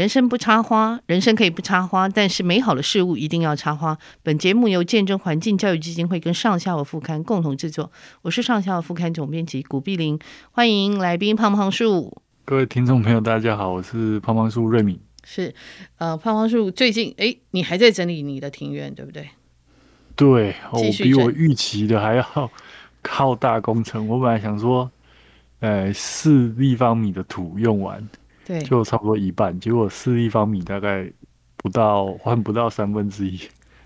人生不插花，人生可以不插花，但是美好的事物一定要插花。本节目由见证环境教育基金会跟上下午副刊共同制作，我是上下午副刊总编辑古碧玲，欢迎来宾胖胖树。各位听众朋友，大家好，我是胖胖树瑞敏。是，呃，胖胖树最近，哎，你还在整理你的庭院，对不对？对，我比我预期的还要靠大工程。我本来想说，呃，四立方米的土用完。对，就差不多一半，结果四立方米大概不到，换不到三分之一，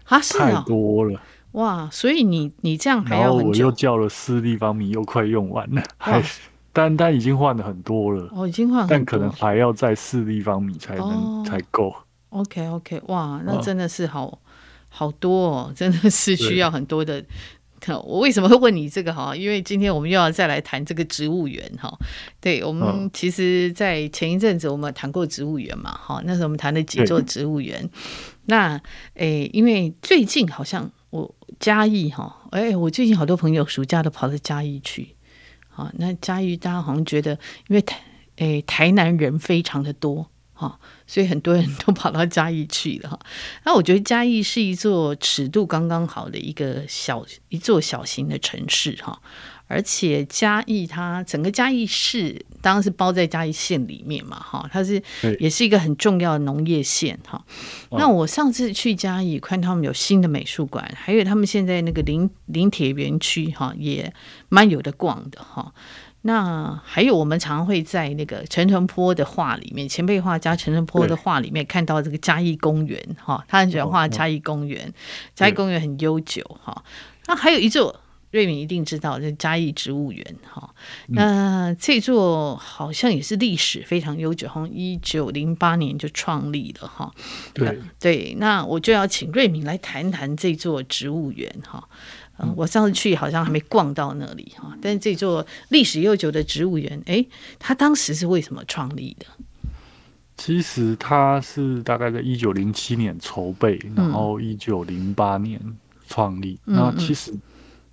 啊，是啊，太多了，哇！所以你你这样还要我又叫了四立方米，又快用完了，还但但已经换了很多了，哦，已经换了，但可能还要再四立方米才能、哦、才够。OK OK，哇，那真的是好、哦、好多哦，真的是需要很多的。我为什么会问你这个哈？因为今天我们又要再来谈这个植物园哈。对，我们其实，在前一阵子我们谈过植物园嘛，哈，那时候我们谈了几座植物园。那诶，因为最近好像我嘉义哈，哎，我最近好多朋友暑假都跑到嘉义去。好，那嘉义大家好像觉得，因为台诶台南人非常的多。哈，所以很多人都跑到嘉义去了哈。那我觉得嘉义是一座尺度刚刚好的一个小一座小型的城市哈，而且嘉义它整个嘉义市当然是包在嘉义县里面嘛哈，它是也是一个很重要的农业县哈。那我上次去嘉义看他们有新的美术馆，还有他们现在那个林林铁园区哈也蛮有的逛的哈。那还有，我们常常会在那个陈澄波的画里面，前辈画家陈澄波的画里面看到这个嘉义公园哈，他很喜欢画嘉义公园，嘉义公园很悠久哈。那还有一座，瑞敏一定知道，就是嘉义植物园哈。那这座好像也是历史非常悠久，好像一九零八年就创立了哈。对对，那我就要请瑞敏来谈谈这座植物园哈。嗯，我上次去好像还没逛到那里哈，但是这座历史悠久的植物园，哎，它当时是为什么创立的？其实它是大概在一九零七年筹备，然后一九零八年创立。那、嗯、其实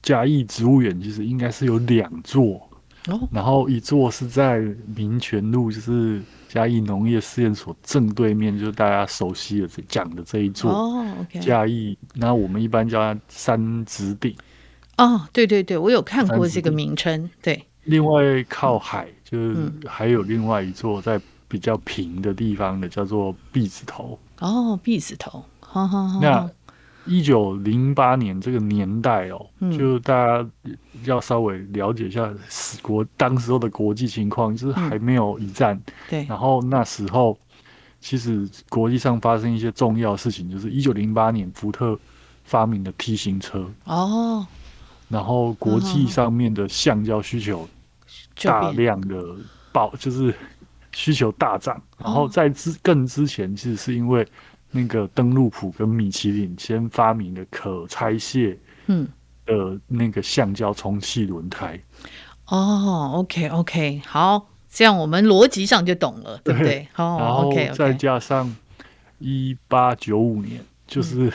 嘉义植物园其实应该是有两座，哦，然后一座是在民权路，就是。嘉义农业试验所正对面就是大家熟悉的这讲的这一座嘉义，那我们一般叫它三子顶。哦，对对对，我有看过这个名称。对，另外靠海就是还有另外一座在比较平的地方的，叫做壁子头。哦，壁子头，好好好。那一九零八年这个年代哦，嗯、就大家要稍微了解一下国当时候的国际情况，就是还没有一战。嗯、对。然后那时候，其实国际上发生一些重要的事情，就是一九零八年福特发明的 T 型车。哦。然后国际上面的橡胶需求大量的爆，就是需求大涨。然后在之更之前，其实是因为。那个登陆普跟米其林先发明的可拆卸，嗯，的那个橡胶充气轮胎。哦，OK OK，好，这样我们逻辑上就懂了，对不对？哦，然后再加上一八九五年，就是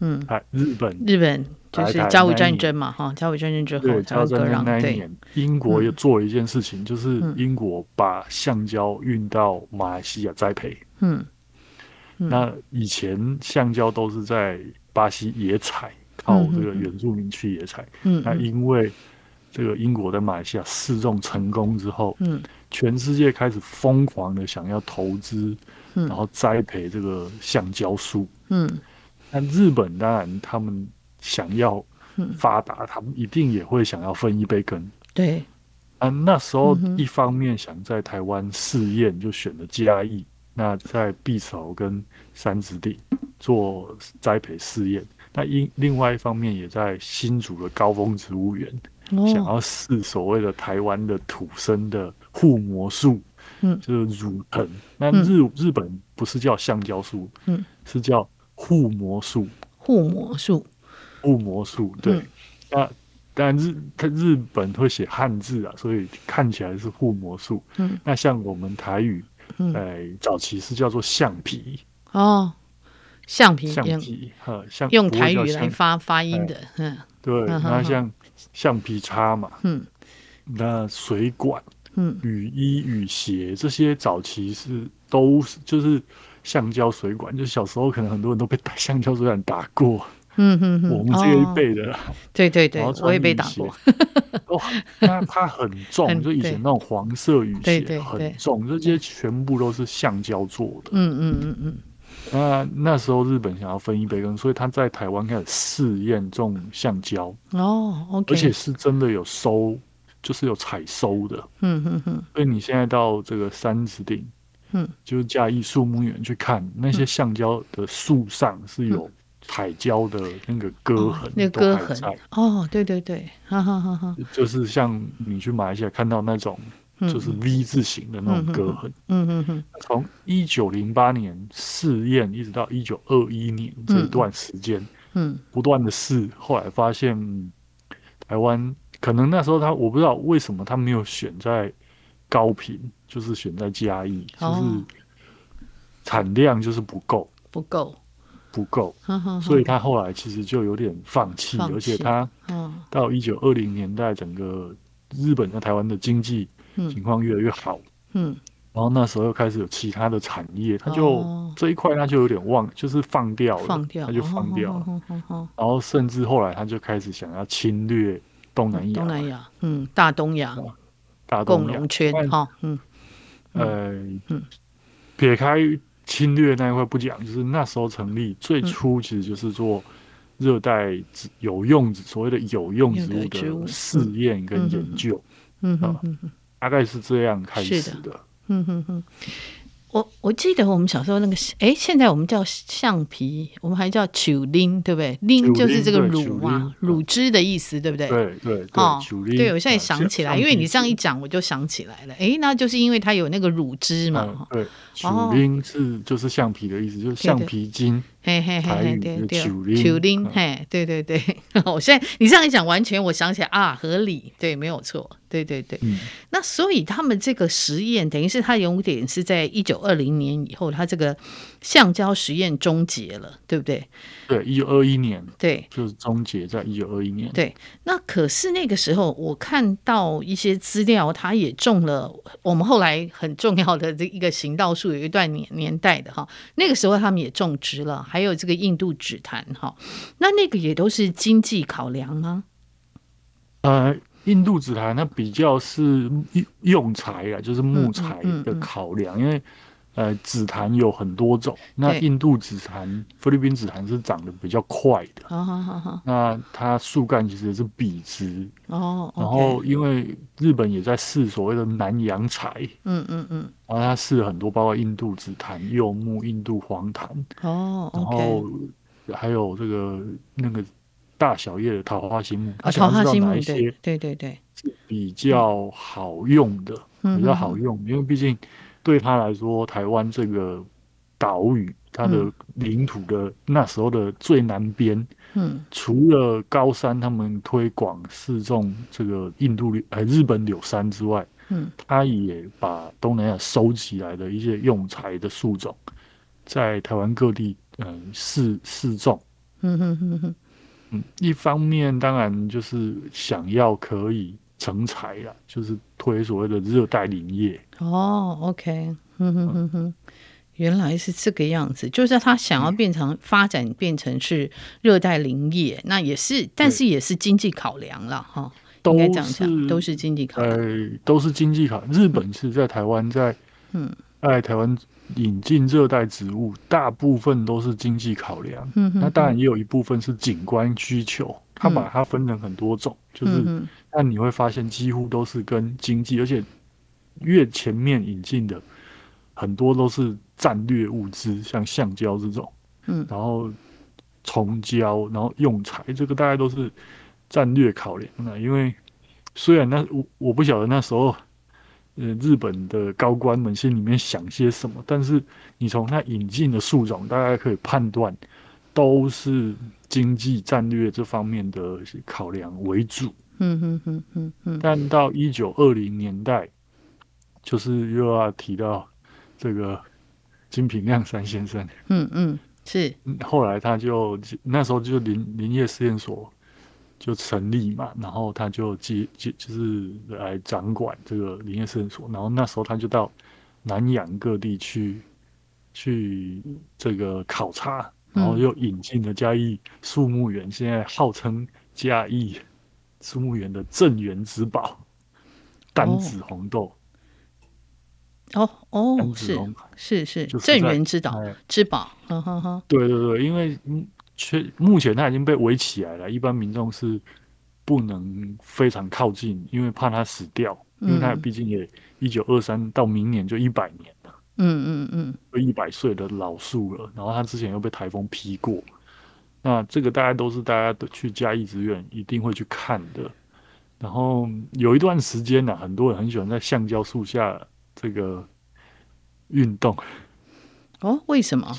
嗯，日本。日本就是甲午战争嘛，哈，甲午战争之后，对，甲午战争那一年，英国又做了一件事情，就是英国把橡胶运到马来西亚栽培，嗯。那以前橡胶都是在巴西野采，靠这个原住民去野采。嗯，那因为这个英国在马来西亚试种成功之后，嗯，全世界开始疯狂的想要投资，嗯。然后栽培这个橡胶树。嗯，那日本当然他们想要发达，他们一定也会想要分一杯羹。对，啊，那时候一方面想在台湾试验，就选了嘉义。那在碧草跟三子顶做栽培试验，那因另外一方面也在新竹的高峰植物园，哦、想要试所谓的台湾的土生的护膜树，嗯，就是乳藤。那日、嗯、日本不是叫橡胶树，嗯，是叫护膜树。护膜树，护膜树，对。嗯、那但日它日本会写汉字啊，所以看起来是护膜树。嗯，那像我们台语。哎，早期是叫做橡皮。哦，橡皮，橡皮，哈，橡用台语来发发音的，嗯，对，那像橡皮擦嘛，嗯，那水管，嗯，雨衣、雨鞋这些早期是都是就是橡胶水管，就小时候可能很多人都被打 橡胶水管打过。嗯哼哼，我们这一辈的，对对对，我也被打过。哦，它它很重，就以前那种黄色雨鞋很重，这些全部都是橡胶做的。嗯嗯嗯嗯。那那时候日本想要分一杯羹，所以他在台湾开始试验种橡胶。哦，OK。而且是真的有收，就是有采收的。嗯嗯嗯。所以你现在到这个三子顶，嗯，就是嘉义树木园去看那些橡胶的树上是有。彩胶的那个割痕，那个割痕。哦，对对对，哈哈哈哈，就是像你去马来西亚看到那种，就是 V 字形的那种割痕。嗯嗯嗯。从一九零八年试验一直到一九二一年这一段时间，嗯，不断的试，后来发现台湾可能那时候他我不知道为什么他没有选在高频，就是选在嘉义，就是产量就是不够，不够。不够，所以他后来其实就有点放弃，而且他到一九二零年代，整个日本在台湾的经济情况越来越好，嗯，然后那时候又开始有其他的产业，他就这一块他就有点忘，就是放掉了，放掉，他就放掉了，然后甚至后来他就开始想要侵略东南亚，东南亚，嗯，大东亚，大东亚。圈，哈，嗯，呃，嗯，撇开。侵略那一块不讲，就是那时候成立最初其实就是做热带植有用所谓的有用植物的试验跟研究，嗯大概是这样开始的，嗯哼哼。我我记得我们小时候那个，哎，现在我们叫橡皮，我们还叫树奶，对不对？拎就是这个乳嘛，乳汁的意思，对不对？对对哦，对，我现在想起来，因为你这样一讲，我就想起来了。哎，那就是因为它有那个乳汁嘛。对，树奶是就是橡皮的意思，就是橡皮筋。嘿嘿嘿，对对，树奶，嘿，对对对。我 现在你这样一讲，完全我想起来啊，合理，对，没有错。对对对，嗯、那所以他们这个实验等于是他有点是在一九二零年以后，他这个橡胶实验终结了，对不对？对，一九二一年，对，就是终结在一九二一年。对，那可是那个时候我看到一些资料，他也种了我们后来很重要的这一个行道树，有一段年年代的哈，那个时候他们也种植了，还有这个印度紫檀哈，那那个也都是经济考量吗？呃。印度紫檀它比较是用材啊，就是木材的考量，嗯嗯嗯、因为呃紫檀有很多种，那印度紫檀、菲律宾紫檀是长得比较快的，好好好好，那它树干其实也是笔直哦，然后因为日本也在试所谓的南洋材，嗯嗯嗯，然后它试了很多，包括印度紫檀、柚木、印度黄檀哦，然后还有这个那个。大小叶的桃花心木，他想知道哪一些？对对对，比较好用的，比较好用，因为毕竟对他来说，台湾这个岛屿，它的领土的那时候的最南边，嗯，除了高山他们推广试种这个印度柳呃日本柳杉之外，嗯，他也把东南亚收起来的一些用材的树种，在台湾各地嗯试试种，嗯哼哼哼。嗯，一方面当然就是想要可以成材啊，就是推所谓的热带林业。哦，OK，哼哼哼哼，原来是这个样子，就是他想要变成发展变成是热带林业，嗯、那也是，但是也是经济考量了哈。应该这样讲，都是经济考量，呃，都是经济考量。日本是在台湾，在嗯，在台湾。引进热带植物，大部分都是经济考量。嗯、哼哼，那当然也有一部分是景观需求。他把它分成很多种，嗯、就是，那你会发现几乎都是跟经济，而且越前面引进的很多都是战略物资，像橡胶这种，嗯，然后虫胶，然后用材，这个大概都是战略考量。那因为虽然那我我不晓得那时候。呃，日本的高官们心里面想些什么？但是你从他引进的树种，大概可以判断，都是经济战略这方面的考量为主。嗯哼哼哼哼。但到一九二零年代，就是又要提到这个金平亮三先生。嗯嗯，是。后来他就那时候就林林业试验所。就成立嘛，然后他就接接就是来掌管这个林业试验所，然后那时候他就到南洋各地去去这个考察，然后又引进了嘉义树木园，现在号称嘉义树木园的镇园之宝单子红豆。哦哦，是是是镇园之宝之宝，呵呵呵。对对对，因为确目前它已经被围起来了，一般民众是不能非常靠近，因为怕它死掉，因为它毕竟也一九二三到明年就一百年了，嗯嗯嗯，有一百岁的老树了。然后它之前又被台风劈过，那这个大家都是大家都去嘉义植物园一定会去看的。然后有一段时间呢、啊，很多人很喜欢在橡胶树下。这个运动 哦，为什么？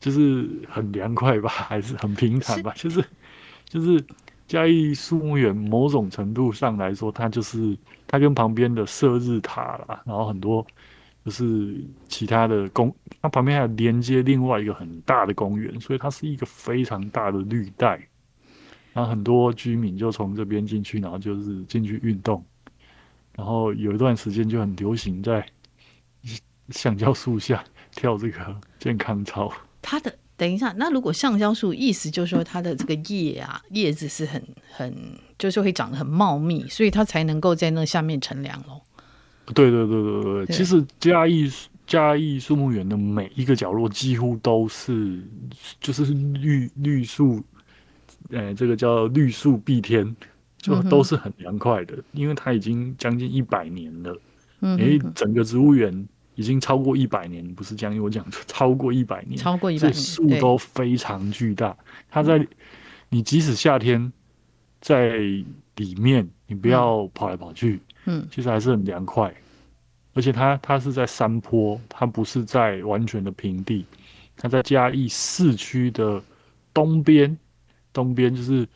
就是很凉快吧，还是很平坦吧？就是就是嘉义树木园某种程度上来说，它就是它跟旁边的射日塔啦，然后很多就是其他的公，它旁边还有连接另外一个很大的公园，所以它是一个非常大的绿带。然后很多居民就从这边进去，然后就是进去运动。然后有一段时间就很流行在橡胶树下跳这个 健康操。它的等一下，那如果橡胶树意思就是说它的这个叶啊叶子是很很就是会长得很茂密，所以它才能够在那下面乘凉哦。对对对对对，对。其实嘉义嘉义树木园的每一个角落几乎都是就是绿绿树，呃，这个叫绿树蔽天。就都是很凉快的，因为它已经将近一百年了。嗯，哎，整个植物园已经超过一百年，不是将近，我讲超过一百年，超过一百年，树都非常巨大。它在你即使夏天在里面，你不要跑来跑去，嗯，其实还是很凉快。而且它它是在山坡，它不是在完全的平地，它在嘉义市区的东边，东边就是。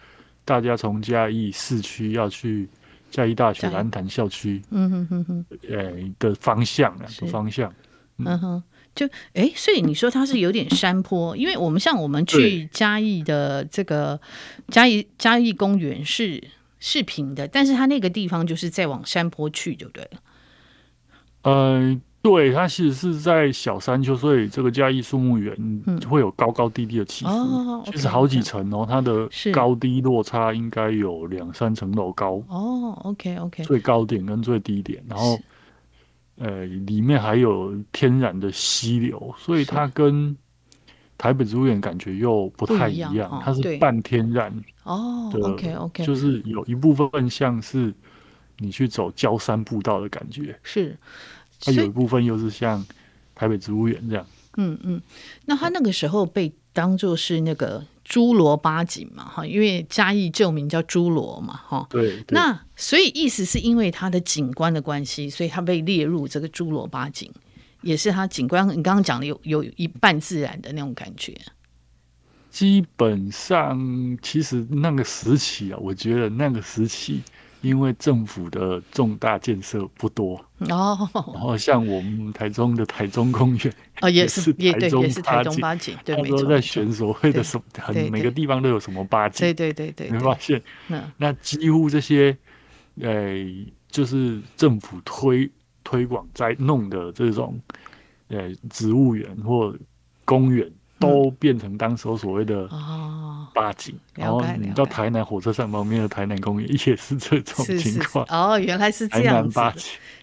大家从嘉义市区要去嘉义大学蓝潭校区，嗯哼哼哼，诶的方向啊，的方向，嗯。哼，就哎，所以你说它是有点山坡，因为我们像我们去嘉义的这个嘉义嘉义公园是是平的，但是它那个地方就是再往山坡去就对了，嗯。对，它其实是在小山丘，所以这个嘉义树木园会有高高低低的起伏，嗯、其实好几层哦，它的高低落差应该有两三层楼高。哦，OK OK，最高点跟最低点，然后呃，里面还有天然的溪流，所以它跟台北植物园感觉又不太一样，一样哦、它是半天然哦，OK OK，就是有一部分像是你去走郊山步道的感觉，是。它有一部分又是像台北植物园这样，嗯嗯，那它那个时候被当做是那个侏罗八景嘛，哈，因为嘉义旧名叫侏罗嘛，哈，对。那所以意思是因为它的景观的关系，所以它被列入这个侏罗八景，也是它景观。你刚刚讲的有有一半自然的那种感觉。基本上，其实那个时期啊，我觉得那个时期。因为政府的重大建设不多哦，然后像我们台中的台中公园哦，也是也对，也是台中八景，对，没错，在选所谓的什么，很每个地方都有什么八景，对对对对，没发现那？那几乎这些，呃，就是政府推推广在弄的这种，呃，植物园或公园。都变成当时所谓的八景，然后你到台南火车站旁边的台南公园也是这种情况。哦，原来是这样子。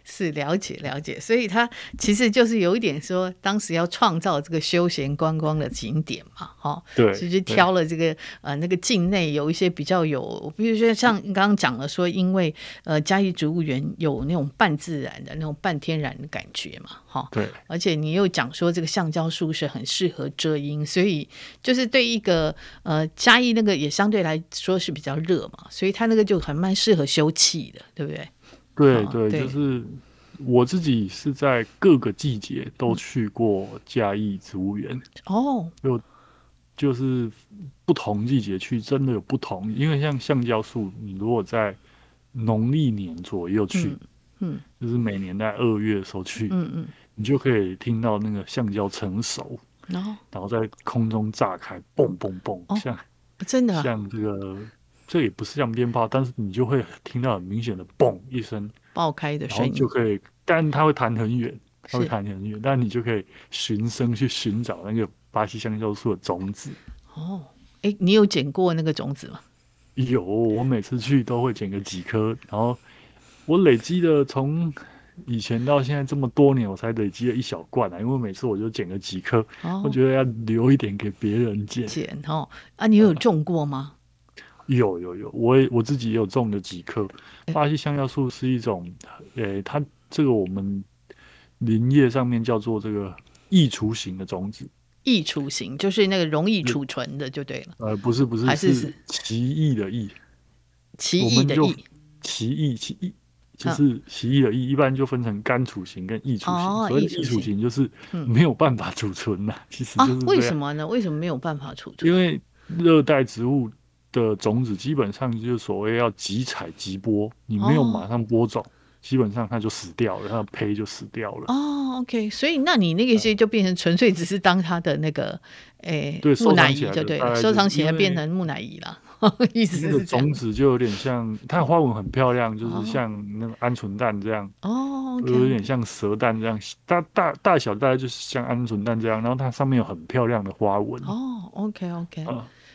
是了解了解，所以他其实就是有一点说，当时要创造这个休闲观光的景点嘛，哈，对，其实挑了这个呃那个境内有一些比较有，比如说像你刚刚讲了说，因为呃嘉义植物园有那种半自然的那种半天然的感觉嘛，哈，对，而且你又讲说这个橡胶树是很适合遮阴，所以就是对一个呃嘉义那个也相对来说是比较热嘛，所以它那个就很蛮适合休憩的，对不对？对对，对，就是我自己是在各个季节都去过嘉义植物园哦，就就是不同季节去，真的有不同。因为像橡胶树，你如果在农历年左右去，嗯，嗯就是每年在二月的时候去，嗯嗯，你就可以听到那个橡胶成熟，然后然后在空中炸开，嘣嘣嘣，哦、像 真的像这个。这也不是像鞭炮，但是你就会听到很明显的“嘣”一声爆开的声音，就可以，但它会弹很远，它会弹很远，但你就可以循声去寻找那个巴西香蕉树的种子。哦，哎、欸，你有捡过那个种子吗？有，我每次去都会捡个几颗，然后我累积的从以前到现在这么多年，我才累积了一小罐啊。因为每次我就捡个几颗，哦，我觉得要留一点给别人捡。捡哦，啊，你有种过吗？呃、有有有，我也我自己也有种了几棵。巴西香蕉树是一种，呃、欸，它这个我们林业上面叫做这个易储型的种子。易储型就是那个容易储存的，就对了。呃，不是不是，还是是奇异的异，奇异的异，奇异奇异，就是洗衣的异。一般就分成干储型跟易储型。哦，所以易储型就是没有办法储存的，其实就是、啊、为什么呢？为什么没有办法储存？因为热带植物的种子基本上就是所谓要即采即播，你没有马上播种。哦基本上它就死掉了，它的胚就死掉了。哦，OK，所以那你那个些就变成纯粹只是当它的那个，诶，对，木乃伊就对了，收藏起来变成木乃伊了。意思是这样。种子就有点像，它的花纹很漂亮，就是像那个鹌鹑蛋这样。哦，有点像蛇蛋这样，大大大小大概就是像鹌鹑蛋这样，然后它上面有很漂亮的花纹。哦，OK，OK，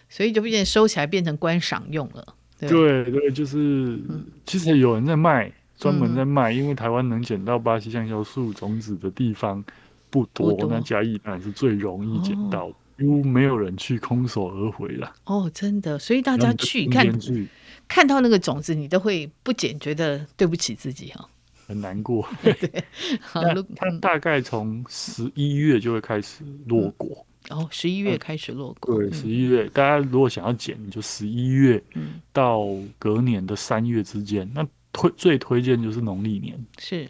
所以就变成收起来变成观赏用了。对对，就是其实有人在卖。专门在卖，因为台湾能捡到巴西橡胶树种子的地方不多，不多，那嘉义当然是最容易捡到，因为没有人去空手而回了。哦，真的，所以大家去看看到那个种子，你都会不减，觉得对不起自己哈，很难过。对，它大概从十一月就会开始落果。哦，十一月开始落果。对，十一月，大家如果想要减，你就十一月到隔年的三月之间，那。推最推荐就是农历年是，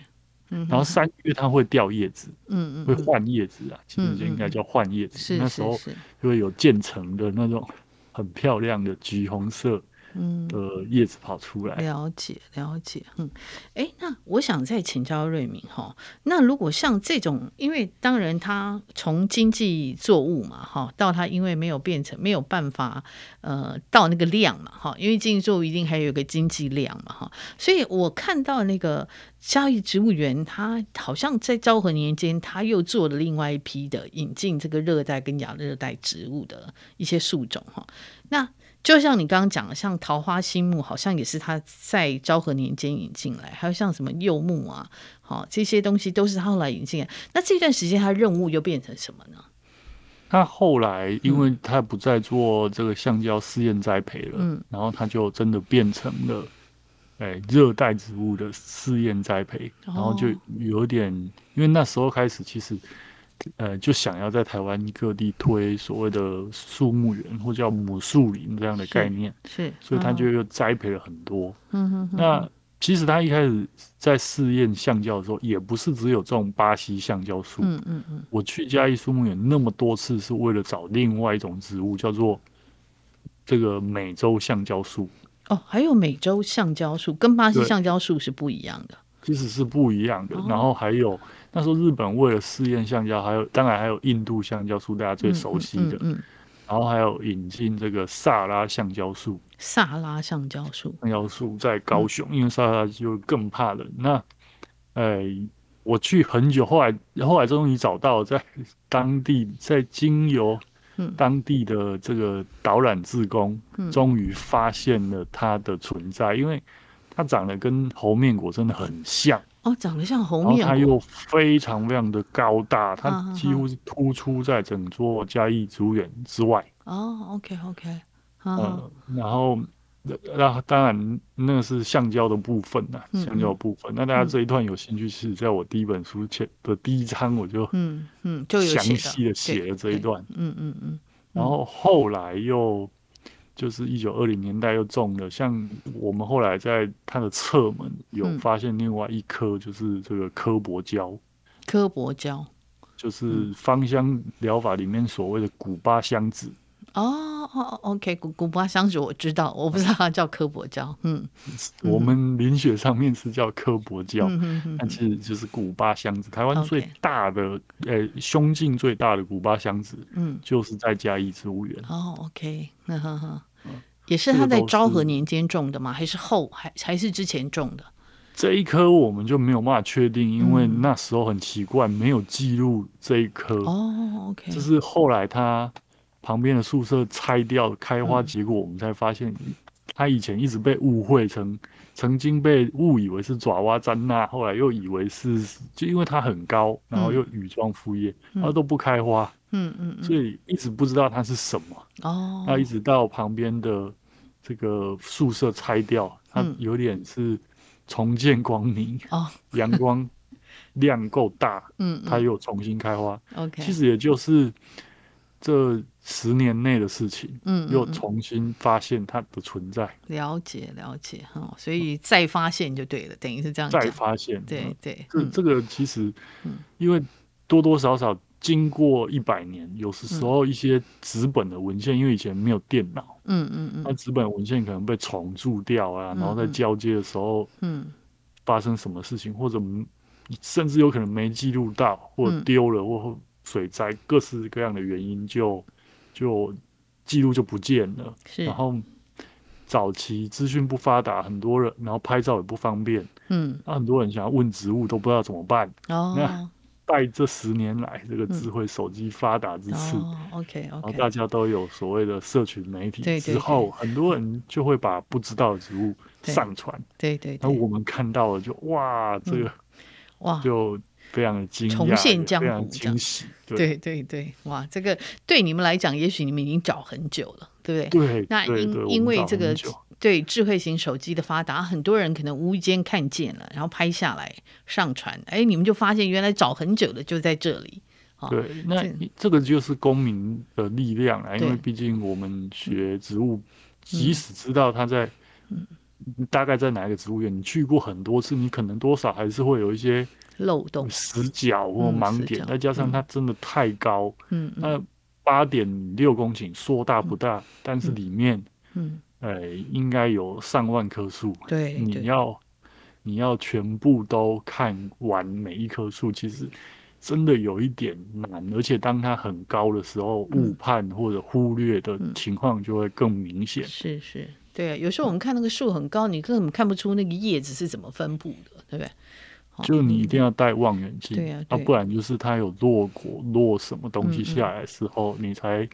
嗯，然后三月它会掉叶子，嗯嗯，会换叶子啊，其实就应该叫换叶子，那时候就会有渐层的那种很漂亮的橘红色。嗯，的叶子跑出来，了解了解，嗯，哎、欸，那我想再请教瑞明哈，那如果像这种，因为当然它从经济作物嘛，哈，到它因为没有变成没有办法，呃，到那个量嘛，哈，因为经济作物一定还有一个经济量嘛，哈，所以我看到那个嘉义植物园，它好像在昭和年间，它又做了另外一批的引进这个热带跟亚热带植物的一些树种，哈，那。就像你刚刚讲的，像桃花心木，好像也是他在昭和年间引进来，还有像什么柚木啊，好，这些东西都是他后来引进来。那这段时间他任务又变成什么呢？他后来因为他不再做这个橡胶试验栽培了，嗯，然后他就真的变成了，哎，热带植物的试验栽培，然后就有点，因为那时候开始其实。呃，就想要在台湾各地推所谓的树木园或叫母树林这样的概念，是，是所以他就又栽培了很多。嗯哼，那其实他一开始在试验橡胶的时候，也不是只有这种巴西橡胶树。嗯嗯嗯。我去嘉义树木园那么多次，是为了找另外一种植物，叫做这个美洲橡胶树。哦，还有美洲橡胶树，跟巴西橡胶树是不一样的。其实是不一样的。哦、然后还有。那时候日本为了试验橡胶，还有当然还有印度橡胶树，大家最熟悉的。嗯，嗯，嗯，然后还有引进这个萨拉橡胶树。萨拉橡胶树，橡胶树在高雄，嗯、因为萨拉就更怕冷。那，呃，我去很久，后来后来终于找到，在当地在经由当地的这个导览志工，终于发现了它的存在，因为它长得跟猴面果真的很像。哦，长得像猴面，它又非常非常的高大，它几乎是突出在整座嘉义植物园之外。哦，OK OK，嗯，然后那当然那个是橡胶的部分呐，橡胶部分。那大家这一段有兴趣，是在我第一本书前的第一章，我就嗯嗯就详细的写了这一段。嗯嗯嗯，然后后来又。就是一九二零年代又种了，像我们后来在它的侧门有发现另外一颗，就是这个科博胶。科博胶就是芳香疗法里面所谓的古巴香子。哦哦，OK，古古巴香子我知道，我不知道它叫科博胶。嗯，我们林雪上面是叫科博胶，嗯，但其实就是古巴香子。台湾最大的，呃、胸径最大的古巴香子，嗯，就是在嘉义植物园。哦，OK，呵呵也是他在昭和年间种的吗？还是后还还是之前种的？这一棵我们就没有办法确定，因为那时候很奇怪，没有记录这一棵。哦，OK。就是后来他旁边的宿舍拆掉开花，结果我们才发现，他以前一直被误会成。曾经被误以为是爪哇詹娜，后来又以为是，就因为它很高，然后又羽状复叶，它、嗯、都不开花，嗯嗯，嗯，所以一直不知道它是什么。哦，那一直到旁边的这个宿舍拆掉，它有点是重见光明，哦、嗯，阳光量够大，嗯，它又重新开花。OK，其实也就是这。十年内的事情，嗯，又重新发现它的存在，了解了解哈，所以再发现就对了，等于是这样。再发现，对对，这、嗯、这个其实，因为多多少少经过一百年，有时时候一些纸本的文献，因为以前没有电脑，嗯嗯嗯，那纸本文献可能被重铸掉啊，然后在交接的时候，嗯，发生什么事情，或者甚至有可能没记录到，或者丢了，或水灾，各式各样的原因就。就记录就不见了，然后早期资讯不发达，很多人然后拍照也不方便，嗯，那很多人想要问植物都不知道怎么办。哦，那在这十年来，这个智慧手机发达之次，哦，OK，然后大家都有所谓的社群媒体之后，很多人就会把不知道的植物上传，对对，然后我们看到了就哇，这个哇。就。非常的惊讶，重现江湖，惊喜，对对对，哇，这个对你们来讲，也许你们已经找很久了，对不对？对，那因因为这个对智慧型手机的发达，很多人可能无意间看见了，然后拍下来上传，哎，你们就发现原来找很久的就在这里。对，那这个就是公民的力量啊，因为毕竟我们学植物，即使知道它在，大概在哪一个植物园，你去过很多次，你可能多少还是会有一些。漏洞、死角或盲点，再加上它真的太高，嗯，那八点六公顷说大不大，但是里面，嗯，呃，应该有上万棵树，对，你要你要全部都看完每一棵树，其实真的有一点难，而且当它很高的时候，误判或者忽略的情况就会更明显。是是，对啊，有时候我们看那个树很高，你根本看不出那个叶子是怎么分布的，对不对？就你一定要带望远镜，对啊，不然就是它有落果落什么东西下来的时候，你才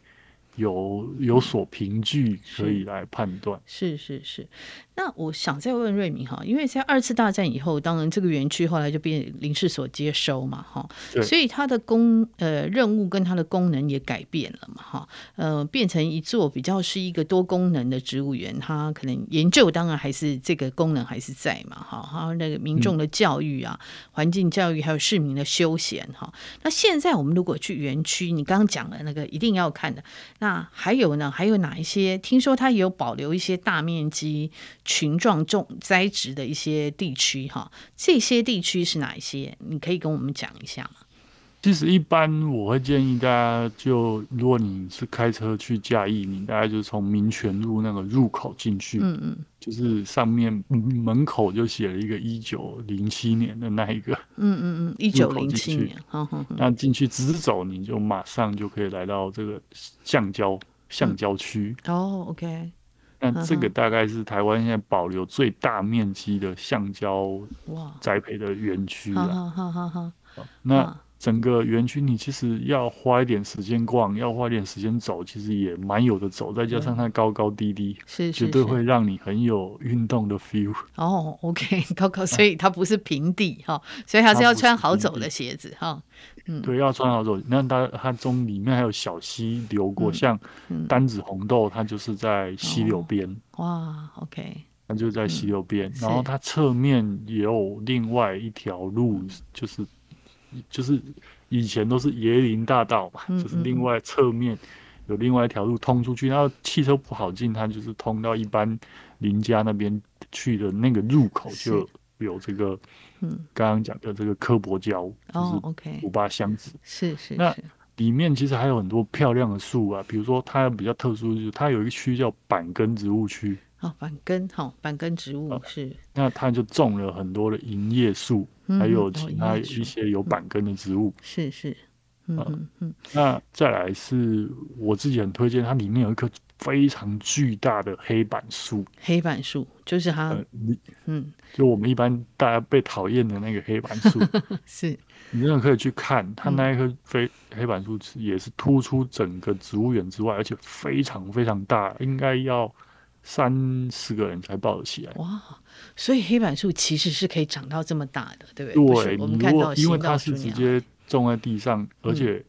有有所凭据可以来判断。是是是。那我想再问瑞明哈，因为在二次大战以后，当然这个园区后来就变林试所接收嘛哈，所以它的功呃任务跟它的功能也改变了嘛哈，呃变成一座比较是一个多功能的植物园，它可能研究当然还是这个功能还是在嘛哈，还有那个民众的教育啊、环境教育，还有市民的休闲哈。那现在我们如果去园区，你刚刚讲的那个一定要看的，那还有呢？还有哪一些？听说它也有保留一些大面积。群状种栽植的一些地区，哈，这些地区是哪一些？你可以跟我们讲一下吗？其实一般我会建议大家就，就如果你是开车去嘉义，你大概就从民权路那个入口进去，嗯嗯，就是上面门口就写了一个一九零七年的那一个，嗯嗯嗯，一九零七年，那进去直走，你就马上就可以来到这个橡胶橡胶区。哦，OK。那这个大概是台湾现在保留最大面积的橡胶栽培的园区了。好好好，那整个园区你其实要花一点时间逛，要花一点时间走，其实也蛮有的走。再加上它高高低低，是绝对会让你很有运动的 feel。哦，OK，高高，所以它不是平地哈，所以还是要穿好走的鞋子哈。嗯，对，要穿好走。那它它中里面还有小溪流过，像单子红豆，它就是在溪流边。哇，OK，它就在溪流边。然后它侧面也有另外一条路，就是就是以前都是椰林大道嘛，就是另外侧面有另外一条路通出去。然后汽车不好进，它就是通到一般邻家那边去的那个入口就。有这个，嗯，刚刚讲的这个科博胶，就是 OK，古巴箱子，是是。那里面其实还有很多漂亮的树啊，比如说它比较特殊，就是它有一个区叫板根植物区。哦，板根，好，板根植物是。那它就种了很多的银叶树，还有其他一些有板根的植物。是是。嗯嗯嗯。那再来是我自己很推荐，它里面有一棵非常巨大的黑板树。黑板树就是它，呃、嗯，就我们一般大家被讨厌的那个黑板树。是。你真的可以去看，它那一棵非黑板树也是突出整个植物园之外，而且非常非常大，应该要三四个人才抱得起来。哇！所以黑板树其实是可以长到这么大的，对不对？对，我们看到因为它是直接种在地上，而且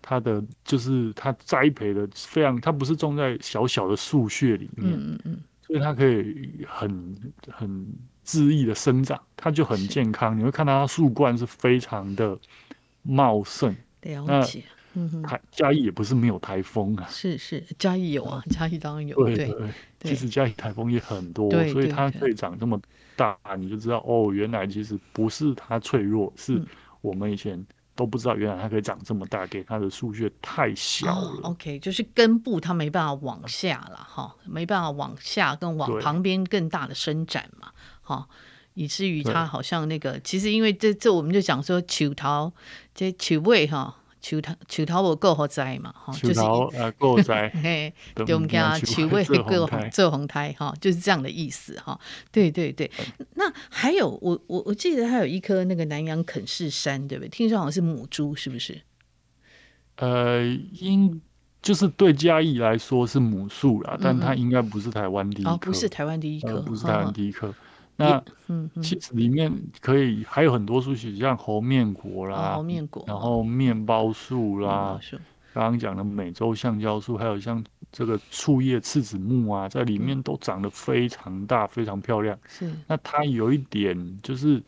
它的就是它栽培的非常，它不是种在小小的树穴里面，嗯嗯嗯，所以它可以很很。恣意的生长，它就很健康。你会看到它树冠是非常的茂盛。了解，嗯哼，嘉义也不是没有台风啊。是是，嘉义有啊，嘉义当然有。对对，对，其实嘉义台风也很多，所以它可以长这么大，你就知道哦，原来其实不是它脆弱，是我们以前都不知道，原来它可以长这么大，给它的树穴太小了。哦、OK，就是根部它没办法往下了哈，没办法往下跟往旁边更大的伸展嘛。哈，以至于它好像那个，其实因为这这我们就讲说树头这树尾哈，树头树头我够好栽嘛，哈，就是呃够栽，嘿，对，我们家树尾会够做红胎哈，就是这样的意思哈。对对对，那还有我我我记得还有一棵那个南洋肯氏山，对不对？听说好像是母猪，是不是？呃，应就是对嘉义来说是母树啦，但它应该不是台湾第一棵，不是台湾第一棵，不是台湾第一棵。那嗯，其实里面可以还有很多树，像猴面果啦，猴面果，然后面包树啦，刚刚讲的美洲橡胶树，还有像这个树叶刺子木啊，在里面都长得非常大，非常漂亮。是，那它有一点就是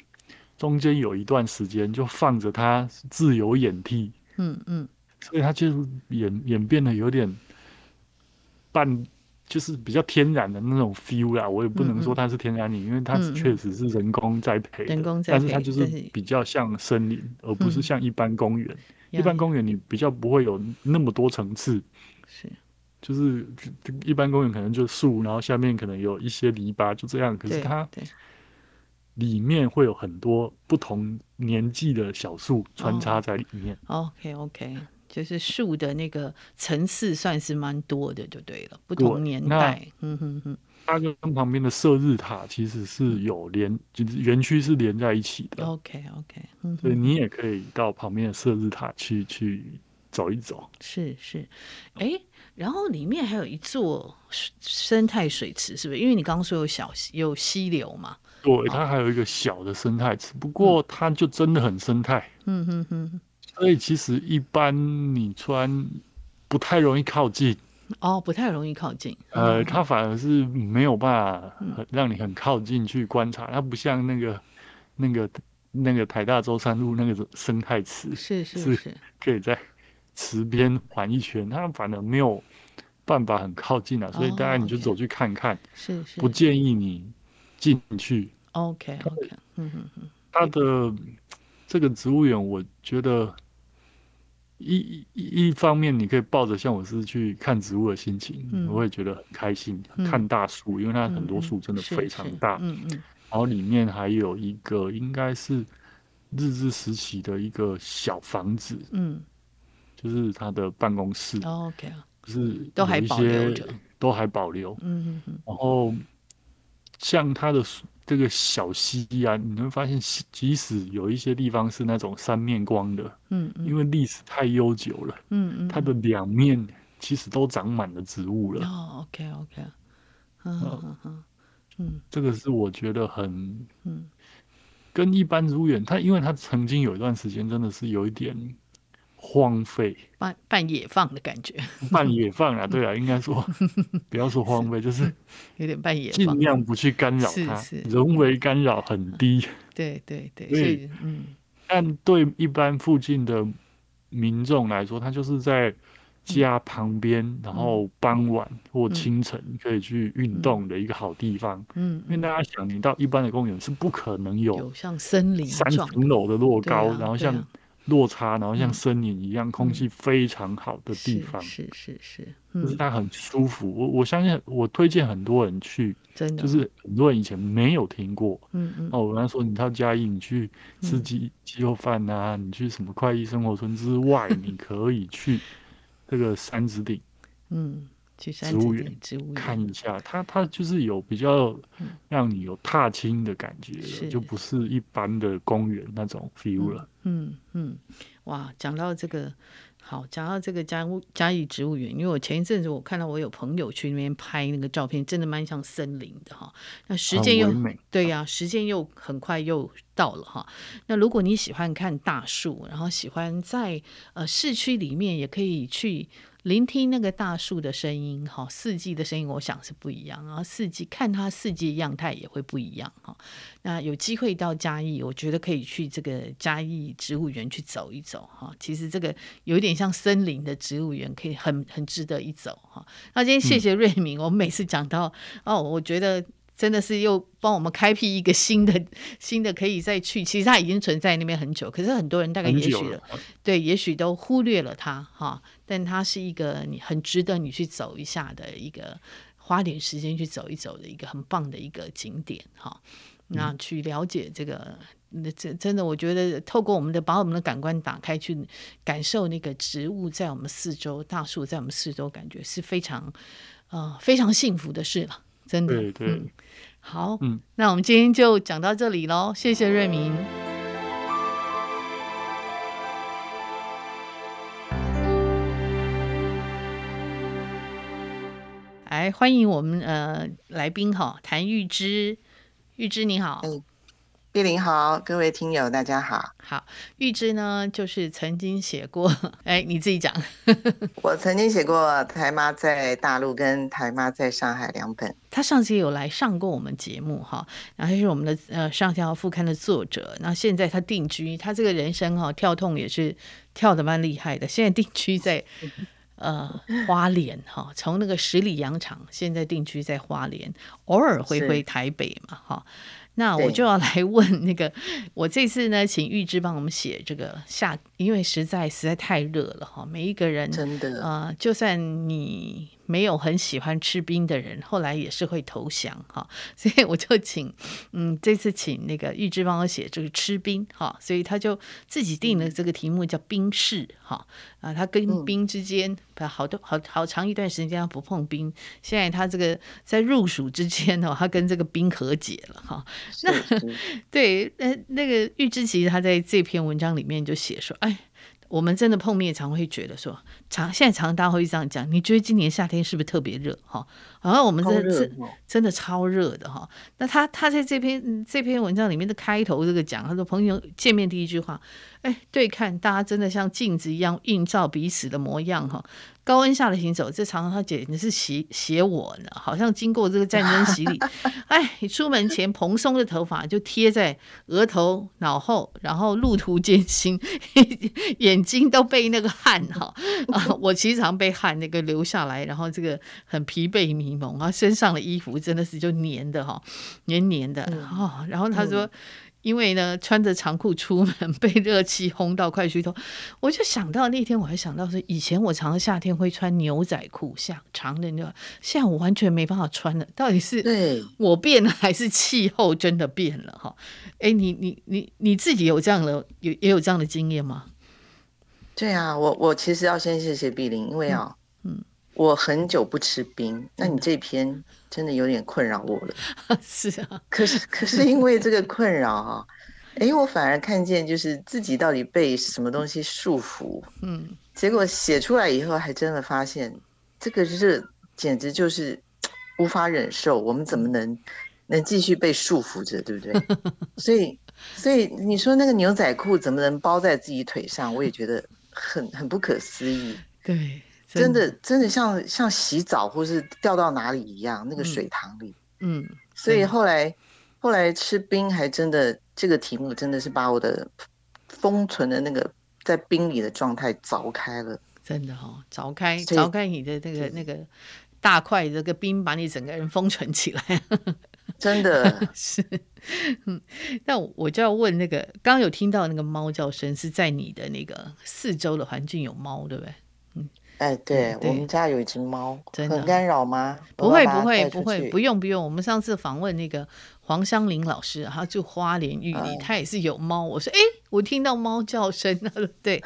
中间有一段时间就放着它自由演替，嗯嗯，所以它就演演变得有点半。就是比较天然的那种 feel 啦，我也不能说它是天然林，因为它确实是人工栽培的，嗯、但是它就是比较像森林，嗯、而不是像一般公园。一般公园你比较不会有那么多层次，是，就是一般公园可能就树，然后下面可能有一些篱笆，就这样。可是它里面会有很多不同年纪的小树穿插在里面。哦、OK OK。就是树的那个层次算是蛮多的，就对了。不同年代，嗯哼哼。它跟旁边的射日塔其实是有连，就是园区是连在一起的。OK OK，嗯，所以你也可以到旁边的射日塔去去走一走。是是，哎、欸，然后里面还有一座生态水池，是不是？因为你刚刚说有小有溪流嘛。对，它还有一个小的生态池，不过它就真的很生态。嗯哼哼。所以其实一般你穿不太容易靠近哦，不太容易靠近。呃，它反而是没有办法很让你很靠近去观察，它不像那个那个那个台大舟山路那个生态池，是是是，可以在池边环一圈，它反而没有办法很靠近啊。所以大家你就走去看看，是是，不建议你进去。OK OK，嗯嗯嗯，它的这个植物园，我觉得。一一一方面，你可以抱着像我是去看植物的心情，嗯、我会觉得很开心。嗯、看大树，因为它很多树真的非常大。嗯嗯。然后里面还有一个应该是日治时期的一个小房子，嗯，就是他的办公室。哦、OK 啊，就是都还保留着，都还保留。嗯嗯嗯。然后像他的。这个小溪啊，你会发现，即使有一些地方是那种三面光的，嗯，嗯，因为历史太悠久了，嗯嗯，它的两面其实都长满了植物了。哦，OK OK，嗯嗯嗯，嗯，这个是我觉得很，嗯，跟一般植物园，它因为它曾经有一段时间真的是有一点。荒废，半半野放的感觉，半野放啊，对啊，应该说不要说荒废，就是有点半野放，尽量不去干扰它，人为干扰很低。对对对，所以嗯，但对一般附近的民众来说，他就是在家旁边，然后傍晚或清晨可以去运动的一个好地方。嗯，因为大家想，你到一般的公园是不可能有像森林三层楼的落高，然后像。落差，然后像森林一样，嗯、空气非常好的地方，是是是，就是它很舒服。我我相信，我推荐很多人去，真的，就是很多人以前没有听过。嗯嗯。哦，我跟他说，你到嘉义，你去吃鸡鸡肉饭啊，你去什么快意生活村之外，你可以去这个三子顶。嗯。植物园，植物园看一下，它它就是有比较让你有踏青的感觉就不是一般的公园那种 feel 了。嗯嗯，哇，讲到这个，好，讲到这个嘉嘉义植物园，因为我前一阵子我看到我有朋友去那边拍那个照片，真的蛮像森林的哈。那时间又对呀、啊，时间又很快又到了哈。那如果你喜欢看大树，然后喜欢在呃市区里面，也可以去。聆听那个大树的声音，哈，四季的声音，我想是不一样。然后四季看它四季样态也会不一样，哈。那有机会到嘉义，我觉得可以去这个嘉义植物园去走一走，哈。其实这个有点像森林的植物园，可以很很值得一走，哈。那今天谢谢瑞明，我每次讲到哦，我觉得。真的是又帮我们开辟一个新的 新的可以再去，其实它已经存在那边很久，可是很多人大概也许了，对，也许都忽略了它哈。但它是一个你很值得你去走一下的一个，花点时间去走一走的一个很棒的一个景点哈。那去了解这个，那真真的，我觉得透过我们的把我们的感官打开，去感受那个植物在我们四周，大树在我们四周，感觉是非常呃非常幸福的事了。真的，对对、嗯，好，嗯，那我们今天就讲到这里喽，谢谢瑞明。来，欢迎我们呃来宾哈，谭玉芝，玉芝你好。嗯碧玲好，各位听友大家好。好，玉芝呢，就是曾经写过，哎，你自己讲。我曾经写过《台妈在大陆》跟《台妈在上海》两本。他上次有来上过我们节目哈，然后他是我们的呃上下副刊的作者。那现在他定居，他这个人生哈跳痛也是跳的蛮厉害的。现在定居在呃花莲哈，从那个十里洋场，现在定居在花莲，偶尔回回台北嘛哈。那我就要来问那个，我这次呢，请玉芝帮我们写这个夏，因为实在实在太热了哈，每一个人真的啊、呃，就算你。没有很喜欢吃冰的人，后来也是会投降哈，所以我就请，嗯，这次请那个玉芝帮我写这个吃冰哈，所以他就自己定了这个题目叫冰室哈啊，他跟冰之间好多好好长一段时间他不碰冰，现在他这个在入暑之间哦，他跟这个冰和解了哈。那对，那那个玉芝其实他在这篇文章里面就写说，哎。我们真的碰面常会觉得说，常现在常大家会这样讲，你觉得今年夏天是不是特别热？哈，好像我们这这真的超热的哈。那他他在这篇这篇文章里面的开头这个讲，他说朋友见面第一句话，哎，对看大家真的像镜子一样映照彼此的模样哈。高温下的行走，这常常他简直是写写我呢，好像经过这个战争洗礼。哎，你出门前蓬松的头发就贴在额头、脑后，然后路途艰辛，眼睛都被那个汗哈啊，我其实常被汗那个流下来，然后这个很疲惫迷蒙啊，身上的衣服真的是就黏的哈，黏黏的哦。然后他说。嗯因为呢，穿着长裤出门 被热气烘到快虚脱，我就想到那天，我还想到说，以前我常常夏天会穿牛仔裤，下长的那个，现在我完全没办法穿了。到底是我变了，还是气候真的变了？哈，哎，你你你你自己有这样的有也有这样的经验吗？对啊，我我其实要先谢谢碧玲，因为啊，嗯。嗯我很久不吃冰，那你这篇真的有点困扰我了。是啊，可是可是因为这个困扰啊，哎，我反而看见就是自己到底被什么东西束缚。嗯，结果写出来以后，还真的发现这个热简直就是无法忍受。我们怎么能能继续被束缚着，对不对？所以所以你说那个牛仔裤怎么能包在自己腿上？我也觉得很很不可思议。对。真的，真的像像洗澡或是掉到哪里一样，那个水塘里。嗯，嗯，所以后来后来吃冰还真的这个题目真的是把我的封存的那个在冰里的状态凿开了。真的哦，凿开凿开你的那个那个大块这个冰，把你整个人封存起来。真的是。嗯，那我就要问那个，刚刚有听到那个猫叫声，是在你的那个四周的环境有猫，对不对？嗯，哎，对，对我们家有一只猫，很干扰吗？不会，不会，不会，不用，不用。我们上次访问那个。黄香玲老师，他就花莲玉里，他也是有猫。我说，哎，我听到猫叫声了，对，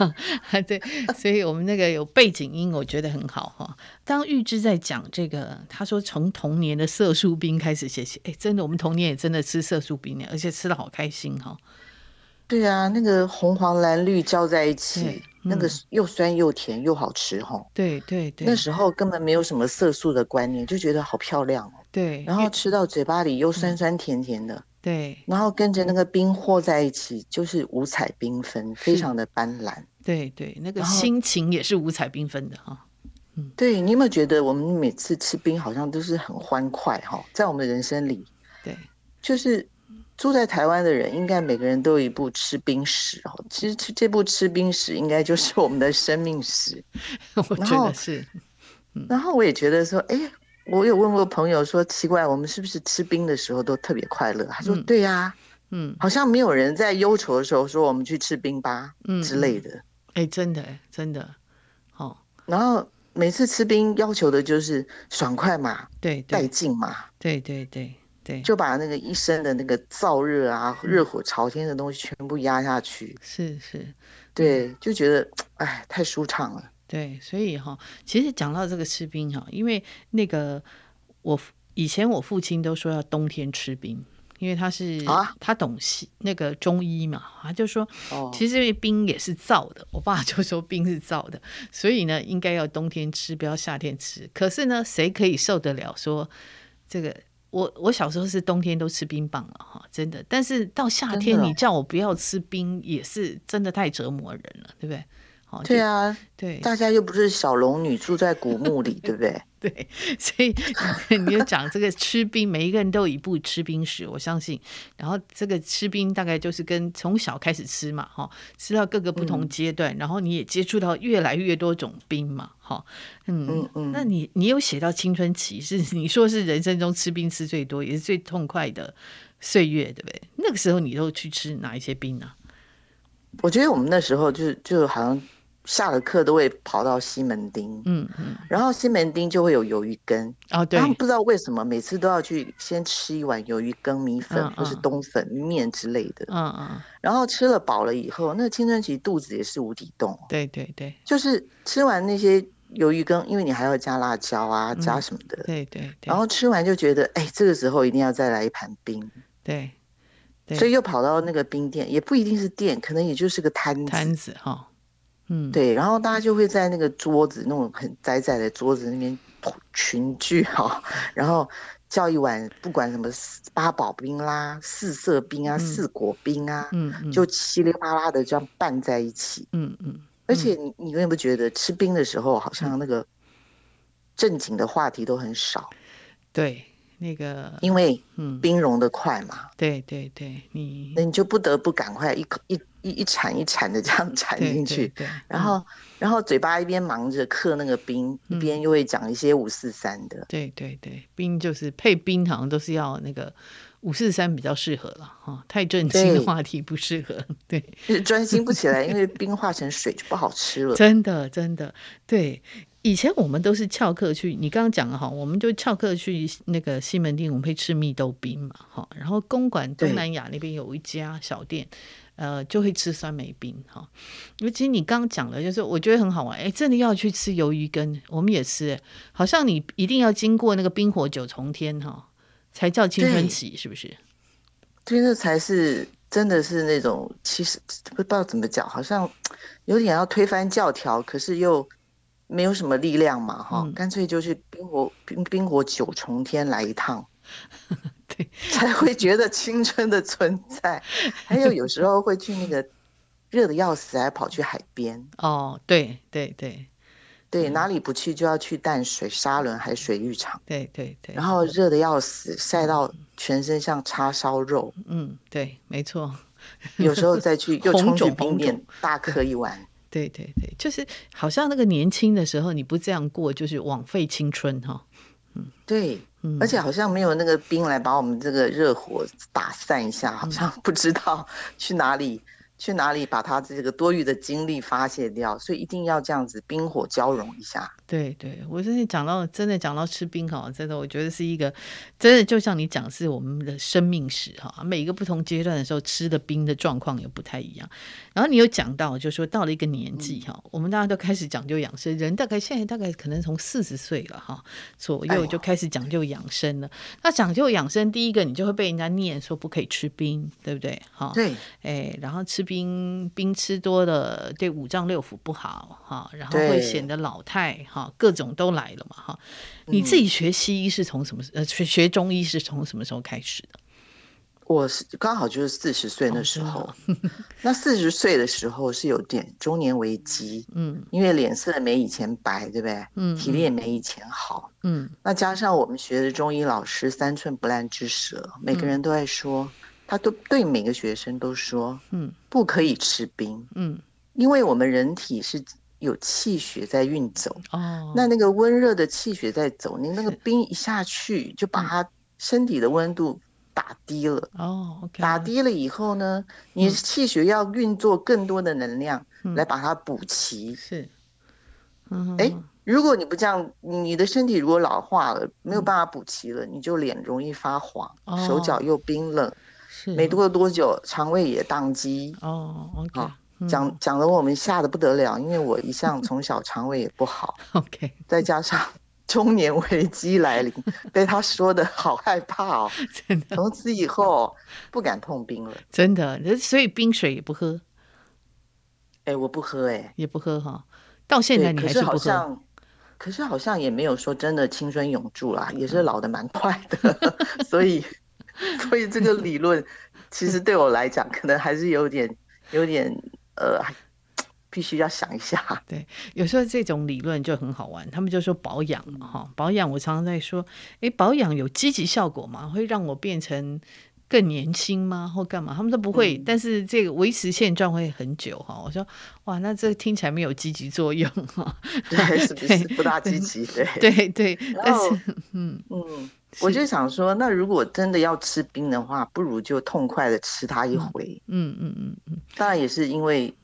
对，所以我们那个有背景音，我觉得很好哈。当玉芝在讲这个，他说从童年的色素冰开始写起，哎，真的，我们童年也真的吃色素冰呢，而且吃的好开心哈。对啊，那个红黄蓝绿浇在一起，那个又酸又甜又好吃哈。对对对，那时候根本没有什么色素的观念，就觉得好漂亮哦。对，然后吃到嘴巴里又酸酸甜甜的，嗯、对，然后跟着那个冰和在一起，就是五彩缤纷，非常的斑斓。对对，那个心情也是五彩缤纷的哈。嗯，对，你有没有觉得我们每次吃冰好像都是很欢快哈？在我们的人生里，对，就是住在台湾的人，应该每个人都有一部吃冰史哦。其实这部吃冰史应该就是我们的生命史。我觉得是。嗯、然后我也觉得说，哎。我有问过朋友说，奇怪，我们是不是吃冰的时候都特别快乐？他说，对呀，嗯，好像没有人在忧愁的时候说我们去吃冰吧，嗯之类的。哎，真的，真的，好。然后每次吃冰要求的就是爽快嘛，对，带劲嘛，对对对对，就把那个一身的那个燥热啊、热火朝天的东西全部压下去。是是，对，就觉得哎，太舒畅了。对，所以哈，其实讲到这个吃冰哈，因为那个我以前我父亲都说要冬天吃冰，因为他是、啊、他懂西那个中医嘛，他就说，哦其实因为冰也是燥的，我爸就说冰是燥的，所以呢应该要冬天吃，不要夏天吃。可是呢，谁可以受得了说这个？我我小时候是冬天都吃冰棒了哈，真的。但是到夏天你叫我不要吃冰，也是真的太折磨人了，对不对？对啊，对，大家又不是小龙女住在古墓里，对不对？对，所以 你就讲这个吃冰，每一个人都有一部吃冰史，我相信。然后这个吃冰大概就是跟从小开始吃嘛，哈，吃到各个不同阶段，嗯、然后你也接触到越来越多种冰嘛，哈，嗯嗯嗯。那你你有写到青春期，是你说是人生中吃冰吃最多，也是最痛快的岁月，对不对？那个时候你都去吃哪一些冰呢、啊？我觉得我们那时候就就好像。下了课都会跑到西门町，嗯嗯，然后西门町就会有鱿鱼羹，哦对，他们不知道为什么每次都要去先吃一碗鱿鱼羹米粉或是冬粉面之类的，嗯嗯，然后吃了饱了以后，那青春期肚子也是无底洞，对对对，就是吃完那些鱿鱼羹，因为你还要加辣椒啊，加什么的，对对，然后吃完就觉得，哎，这个时候一定要再来一盘冰，对，所以又跑到那个冰店，也不一定是店，可能也就是个摊子，摊子哈。嗯，对，然后大家就会在那个桌子，那种很窄窄的桌子那边群聚哈，然后叫一碗不管什么八宝冰啦、四色冰啊、嗯、四果冰啊，嗯，嗯。就稀里哗啦的这样拌在一起，嗯嗯，而且你你有没有觉得吃冰的时候好像那个正经的话题都很少？对。那个，因为嗯，冰融的快嘛，嗯、对对对，你那你就不得不赶快一口一一一铲一铲的这样铲进去，对，对，对，然后、嗯、然后嘴巴一边忙着刻那个冰，嗯、一边又会讲一些五四三的，对对对，冰就是配冰，好像都是要那个五四三比较适合了哈，太正经的话题不适合，对，对专心不起来，因为冰化成水就不好吃了，真的真的对。以前我们都是翘课去，你刚刚讲的哈，我们就翘课去那个西门町，我们会吃蜜豆冰嘛，哈，然后公馆东南亚那边有一家小店，呃，就会吃酸梅冰哈。尤其你刚刚讲的，就是我觉得很好玩，哎，真的要去吃鱿鱼羹，我们也吃，好像你一定要经过那个冰火九重天哈，才叫青春期，是不是？对，那才是真的是那种，其实不知道怎么讲，好像有点要推翻教条，可是又。没有什么力量嘛，哈、嗯，干脆就去冰火冰冰火九重天来一趟，对，才会觉得青春的存在。还有有时候会去那个热的要死，还跑去海边。哦，对对对对，哪里不去就要去淡水沙仑海水浴场。对对对，然后热的要死，晒到全身像叉烧肉。嗯，对，没错。有时候再去 又冲去冰店大喝一碗。对对对，就是好像那个年轻的时候你不这样过，就是枉费青春哈。嗯，对，嗯，而且好像没有那个冰来把我们这个热火打散一下，好像不知道去哪里。去哪里把他这个多余的精力发泄掉？所以一定要这样子冰火交融一下。对对，我真的讲到真的讲到吃冰哈，真的我觉得是一个真的就像你讲是我们的生命史哈。每一个不同阶段的时候吃的冰的状况也不太一样。然后你又讲到，就是说到了一个年纪哈，嗯、我们大家都开始讲究养生，人大概现在大概可能从四十岁了哈左右就开始讲究养生了。哎、那讲究养生，第一个你就会被人家念说不可以吃冰，对不对？哈，对，哎，然后吃。冰冰吃多了对五脏六腑不好哈，然后会显得老态哈，各种都来了嘛哈。你自己学西医是从什么呃学学中医是从什么时候开始的？我是刚好就是四十岁那时候，哦、那四十岁的时候是有点中年危机，嗯，因为脸色没以前白，对不对？嗯，体力也没以前好，嗯，那加上我们学的中医老师三寸不烂之舌，每个人都在说。嗯他都对每个学生都说，嗯，不可以吃冰，嗯，因为我们人体是有气血在运走，哦，那那个温热的气血在走，你那个冰一下去，就把它身体的温度打低了，哦，打低了以后呢，你气血要运作更多的能量来把它补齐，是，嗯，哎，如果你不这样，你的身体如果老化了，没有办法补齐了，你就脸容易发黄，手脚又冰冷。没过多久，肠胃也宕机哦。OK，讲讲的我们吓得不得了，因为我一向从小肠胃也不好。OK，再加上中年危机来临，被他说的好害怕哦。真的，从此以后不敢碰冰了。真的，所以冰水也不喝。哎，我不喝，哎，也不喝哈。到现在你还是不喝。可是好像，可是好像也没有说真的青春永驻啦，也是老的蛮快的，所以。所以这个理论，其实对我来讲，可能还是有点、有点呃，必须要想一下。对，有时候这种理论就很好玩，他们就说保养嘛，哈，保养。我常常在说，哎，保养有积极效果吗？会让我变成更年轻吗？或干嘛？他们都不会，嗯、但是这个维持现状会很久哈。我说，哇，那这听起来没有积极作用哈。对，是不是不大积极？对，对 对。但是，嗯嗯。我就想说，那如果真的要吃冰的话，不如就痛快的吃它一回。嗯嗯嗯嗯。当然也是因为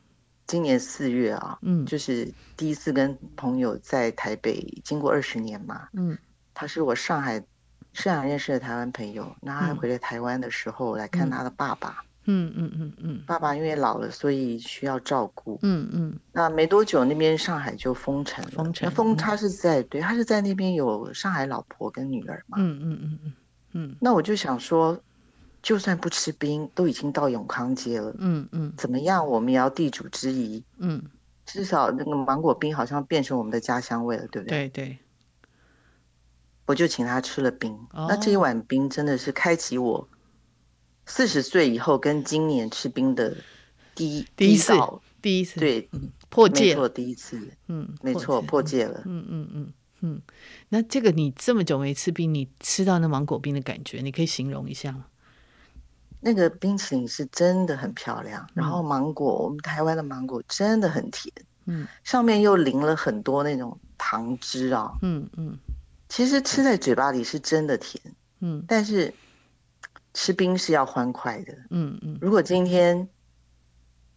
今年四月啊，嗯，就是第一次跟朋友在台北，经过二十年嘛，嗯，他是我上海上海认识的台湾朋友，那他回来台湾的时候来看他的爸爸。嗯嗯嗯嗯，爸爸因为老了，所以需要照顾。嗯嗯，那没多久，那边上海就封城了。封城，封他是在对，他是在那边有上海老婆跟女儿嘛。嗯嗯嗯嗯嗯。那我就想说，就算不吃冰，都已经到永康街了。嗯嗯，怎么样，我们也要地主之谊。嗯，至少那个芒果冰好像变成我们的家乡味了，对不对？对对。我就请他吃了冰，那这一碗冰真的是开启我。四十岁以后跟今年吃冰的第一第一次第一次对破戒，没错第一次嗯没错破戒了嗯嗯嗯嗯，那这个你这么久没吃冰，你吃到那芒果冰的感觉，你可以形容一下吗？那个冰淇淋是真的很漂亮，然后芒果我们台湾的芒果真的很甜，嗯，上面又淋了很多那种糖汁啊，嗯嗯，其实吃在嘴巴里是真的甜，嗯，但是。吃冰是要欢快的，嗯嗯。如果今天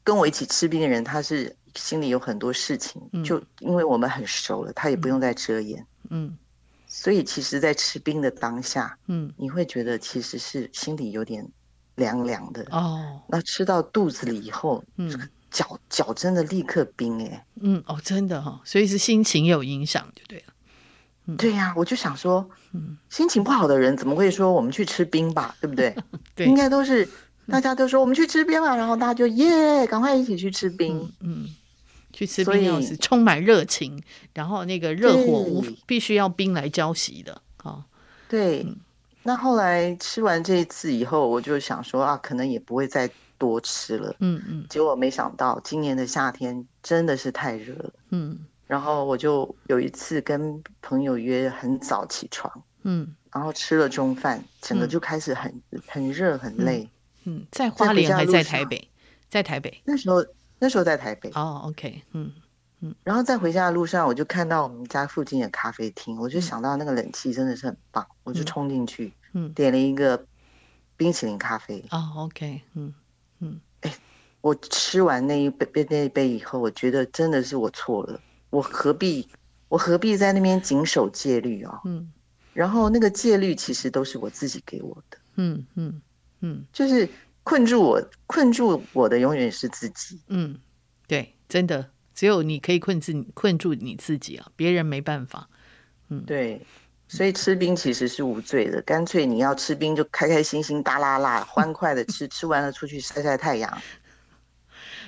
跟我一起吃冰的人，他是心里有很多事情，嗯、就因为我们很熟了，他也不用再遮掩，嗯。所以其实，在吃冰的当下，嗯，你会觉得其实是心里有点凉凉的哦。那吃到肚子里以后，嗯，脚脚真的立刻冰哎、欸，嗯哦，真的哈、哦，所以是心情有影响就对了。对呀、啊，我就想说，心情不好的人怎么会说我们去吃冰吧，对不对？对，应该都是大家都说我们去吃冰了，然后大家就耶，赶快一起去吃冰，嗯，嗯，去吃冰是充满热情，然后那个热火无必须要冰来浇熄的，对，嗯、那后来吃完这一次以后，我就想说啊，可能也不会再多吃了，嗯嗯，结果没想到今年的夏天真的是太热了，嗯。然后我就有一次跟朋友约很早起床，嗯，然后吃了中饭，整个就开始很、嗯、很热很累，嗯，在花莲还在台北，在台北，那时候那时候在台北，哦，OK，嗯，嗯，然后在回家的路上，我就看到我们家附近的咖啡厅，我就想到那个冷气真的是很棒，我就冲进去，嗯，点了一个冰淇淋咖啡。哦，OK，嗯嗯，哎，我吃完那一杯那一杯以后，我觉得真的是我错了，我何必我何必在那边谨守戒律啊？嗯，然后那个戒律其实都是我自己给我的。嗯嗯嗯，就是困住我困住我的永远是自己。嗯，对，真的。只有你可以困住你困住你自己啊，别人没办法。嗯，对，所以吃冰其实是无罪的，干脆你要吃冰就开开心心、大啦啦、欢快的吃，吃完了出去晒晒太阳。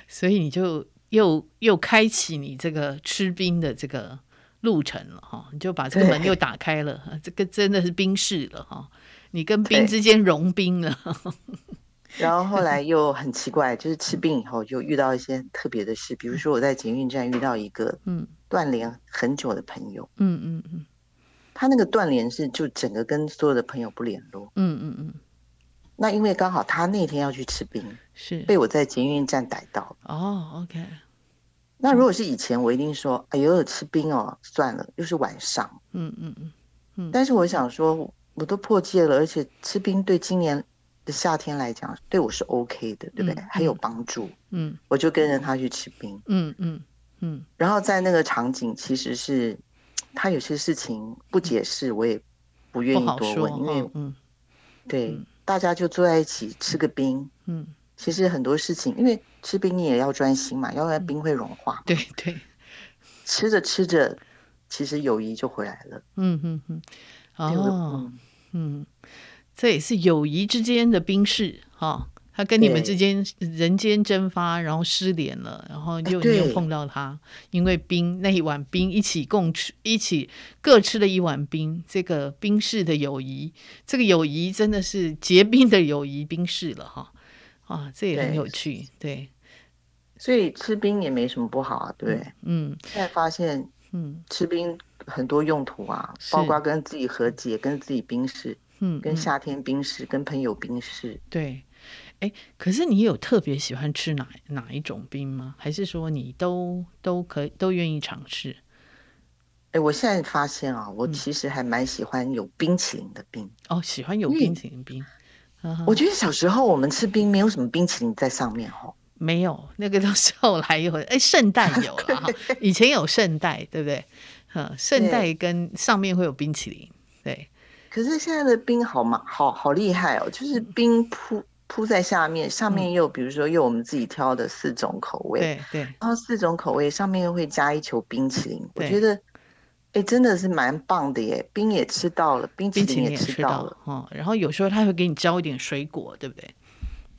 所以你就又又开启你这个吃冰的这个路程了哈，你就把这个门又打开了，这个真的是冰室了哈，你跟冰之间融冰了。然后后来又很奇怪，就是吃冰以后就遇到一些特别的事，比如说我在捷运站遇到一个嗯。断联很久的朋友，嗯嗯嗯，他那个断联是就整个跟所有的朋友不联络，嗯嗯嗯。那因为刚好他那天要去吃冰，是被我在捷运站逮到。哦，OK。那如果是以前，我一定说，哎呦，吃冰哦，算了，又是晚上，嗯嗯嗯嗯。但是我想说，我都破戒了，而且吃冰对今年的。夏天来讲，对我是 OK 的，对不对？嗯、还有帮助。嗯，我就跟着他去吃冰。嗯嗯嗯。然后在那个场景，其实是他有些事情不解释，我也不愿意多问，因为嗯，对、嗯，大家就坐在一起吃个冰。嗯，其实很多事情，因为吃冰你也要专心嘛，要不然冰会融化。对对。吃着吃着，其实友谊就回来了。嗯嗯嗯。哦。嗯。这也是友谊之间的冰释哈，他跟你们之间人间蒸发，然后失联了，然后又你又碰到他，因为冰那一碗冰一起共吃，一起各吃了一碗冰，这个冰室的友谊，这个友谊真的是结冰的友谊冰释了哈，啊，这也很有趣，对，对，所以吃冰也没什么不好啊，对，嗯，现在发现，嗯，吃冰很多用途啊，包括跟自己和解，跟自己冰释。嗯，跟夏天冰释，跟朋友冰释，对，哎，可是你有特别喜欢吃哪哪一种冰吗？还是说你都都可以都愿意尝试？哎，我现在发现啊，我其实还蛮喜欢有冰淇淋的冰。哦，喜欢有冰淇淋冰。我觉得小时候我们吃冰没有什么冰淇淋在上面哦，没有，那个都是后来有，哎，圣诞有了哈，以前有圣代，对不对？嗯，圣代跟上面会有冰淇淋，对。可是现在的冰好嘛，好好厉害哦！就是冰铺铺在下面，上面又比如说又我们自己挑的四种口味，对对，然后四种口味上面又会加一球冰淇淋，我觉得哎真的是蛮棒的耶！冰也吃到了，冰淇淋也吃到了，哦，然后有时候他会给你浇一点水果，对不对？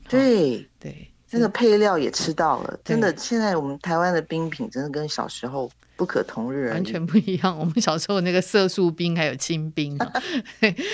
对对，那个配料也吃到了，真的，现在我们台湾的冰品真的跟小时候。不可同日而，完全不一样。我们小时候那个色素冰还有清冰 啊，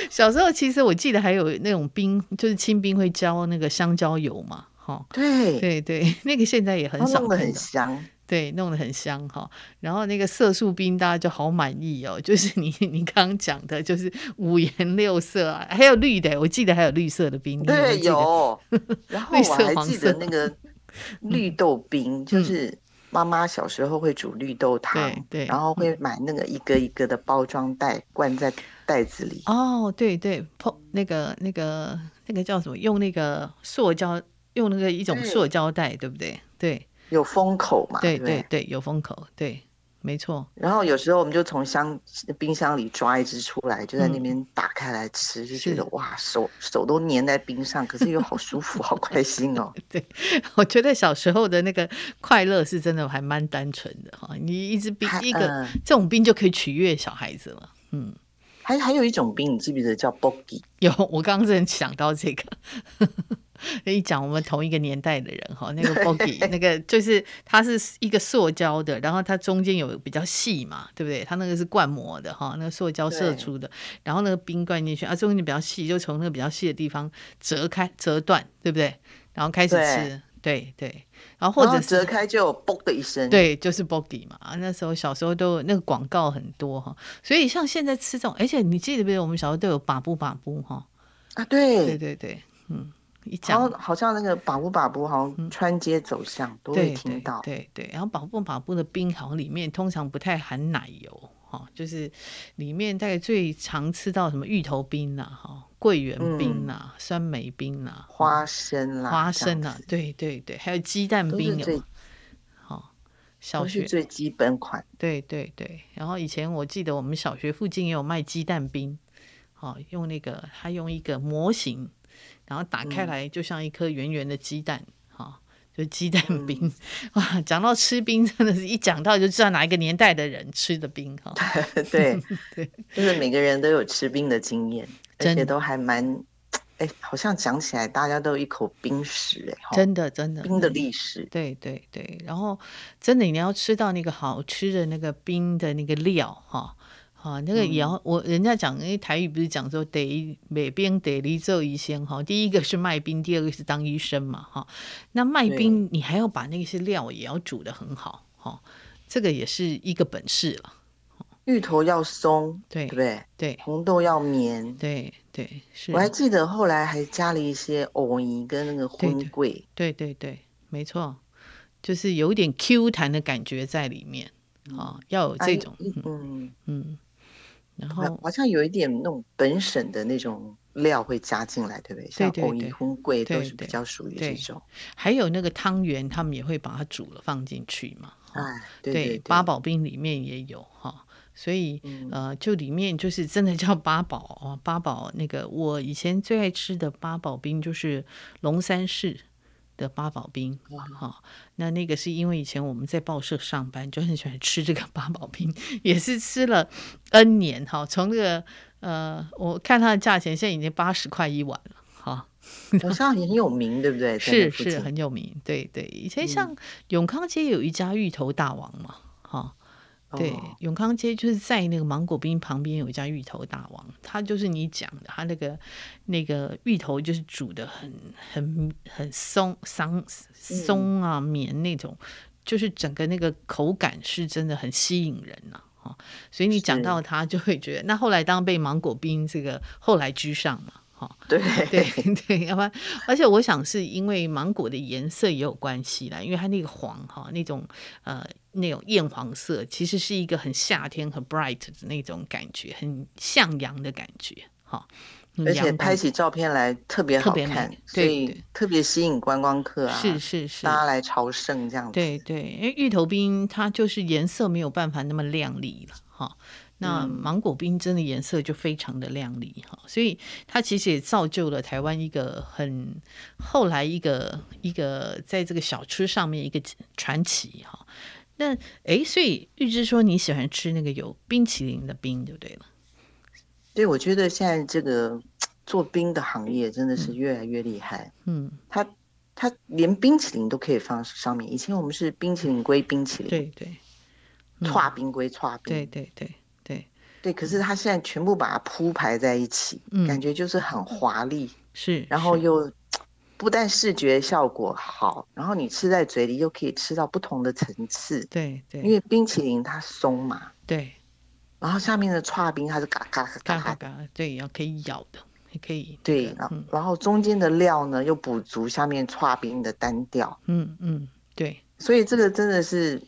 小时候其实我记得还有那种冰，就是清冰会浇那个香蕉油嘛，哈，对对对，那个现在也很少，弄得很香，对，弄得很香哈。然后那个色素冰大家就好满意哦，就是你 你刚刚讲的，就是五颜六色啊，还有绿的，我记得还有绿色的冰，对，有。然后我还记得那个 绿豆冰，嗯、就是。妈妈小时候会煮绿豆汤，对对，然后会买那个一个一个的包装袋，灌在袋子里。哦，对对，泡那个那个那个叫什么？用那个塑胶，用那个一种塑胶袋，对，对不对？对，有封口嘛？对对对，有封口，对。没错，然后有时候我们就从箱冰箱里抓一只出来，就在那边打开来吃，嗯、就觉得哇，手手都粘在冰上，可是又好舒服，好开心哦。对，我觉得小时候的那个快乐是真的还蛮单纯的哈。你一支冰，一个、呃、这种冰就可以取悦小孩子了。嗯，还还有一种冰，你记不记得叫 Boggy？有，我刚刚正想到这个。一讲我们同一个年代的人哈，那个 Boggy 那个就是它是一个塑胶的，然后它中间有比较细嘛，对不对？它那个是灌模的哈，那个塑胶射出的，然后那个冰灌进去啊，中间比较细，就从那个比较细的地方折开折断，对不对？然后开始吃，对对，对，然后或者折开就有嘣的一声，对，就是 Boggy 嘛。那时候小时候都那个广告很多哈，所以像现在吃这种，而且你记得不记得我们小时候都有把布把布哈？啊，对对对对，嗯。一讲，好像那个把布把布，好像穿街走巷、嗯、都会听到。对对，对，然后把布把布的冰，好像里面通常不太含奶油，哈，就是里面大概最常吃到什么芋头冰呐，哈，桂圆冰呐，嗯、酸梅冰呐，花生啦，花生呐，对对对，还有鸡蛋冰有。好，小学最基本款。对对对，然后以前我记得我们小学附近也有卖鸡蛋冰，好，用那个他用一个模型。然后打开来就像一颗圆圆的鸡蛋，就鸡蛋冰。嗯、哇，讲到吃冰，真的是一讲到就知道哪一个年代的人吃的冰，哈、哦。对 对，就是每个人都有吃冰的经验，而且都还蛮，哎，好像讲起来大家都有一口冰史，哎，真的真的，冰的历史，对对对。然后真的你要吃到那个好吃的那个冰的那个料，哈、哦。啊，那个也要我人家讲，因为台语不是讲说得每边得离做医生哈，第一个是卖冰，第二个是当医生嘛哈。那卖冰你还要把那些料也要煮的很好哈，这个也是一个本事了。芋头要松，对不对？对，红豆要绵，对对是。我还记得后来还加了一些藕泥跟那个荤桂，对对对，没错，就是有点 Q 弹的感觉在里面啊，要有这种嗯嗯。然后好像有一点那种本省的那种料会加进来，对不对？像红泥、红桂都是比较属于这种。还有那个汤圆，他们也会把它煮了放进去嘛。哎，对，对，对，八宝冰里面也有哈，所以、嗯、呃，就里面就是真的叫八宝哦，八宝那个我以前最爱吃的八宝冰就是龙山寺的八宝冰，哈，那那个是因为以前我们在报社上班，就很喜欢吃这个八宝冰，也是吃了 N 年，哈，从那个呃，我看它的价钱现在已经八十块一碗了，哈，好像也很有名，对不对？是是很有名，对对，以前像永康街有一家芋头大王嘛，哈。对，永康街就是在那个芒果冰旁边有一家芋头大王，他就是你讲的，他那个那个芋头就是煮的很很很松松松啊绵那种，就是整个那个口感是真的很吸引人呐、啊，所以你讲到他就会觉得，那后来当被芒果冰这个后来居上嘛。哈，对。对 对，要不然，而且我想是因为芒果的颜色也有关系啦，因为它那个黄哈，那种呃那种艳黄色，其实是一个很夏天很 bright 的那种感觉，很向阳的感觉哈。而且拍起照片来特别好看，所以特别吸引观光客啊，是是是，大家来朝圣这样子。对对，因为芋头冰它就是颜色没有办法那么亮丽了哈。那芒果冰真的颜色就非常的亮丽哈，所以它其实也造就了台湾一个很后来一个一个在这个小吃上面一个传奇哈。那哎，所以玉芝说你喜欢吃那个有冰淇淋的冰就对了。对，我觉得现在这个做冰的行业真的是越来越厉害。嗯，它它连冰淇淋都可以放上面。以前我们是冰淇淋归冰淇淋，对对，剉冰归剉冰，对对对。对，可是他现在全部把它铺排在一起，嗯、感觉就是很华丽，是，然后又不但视觉效果好，然后你吃在嘴里又可以吃到不同的层次，对对，因为冰淇淋它松嘛，对，然后下面的剉冰它是嘎嘎嘎嘎嘎，对，要可以咬的，也可以，对，然后、嗯、然后中间的料呢又补足下面剉冰的单调，嗯嗯，对，所以这个真的是。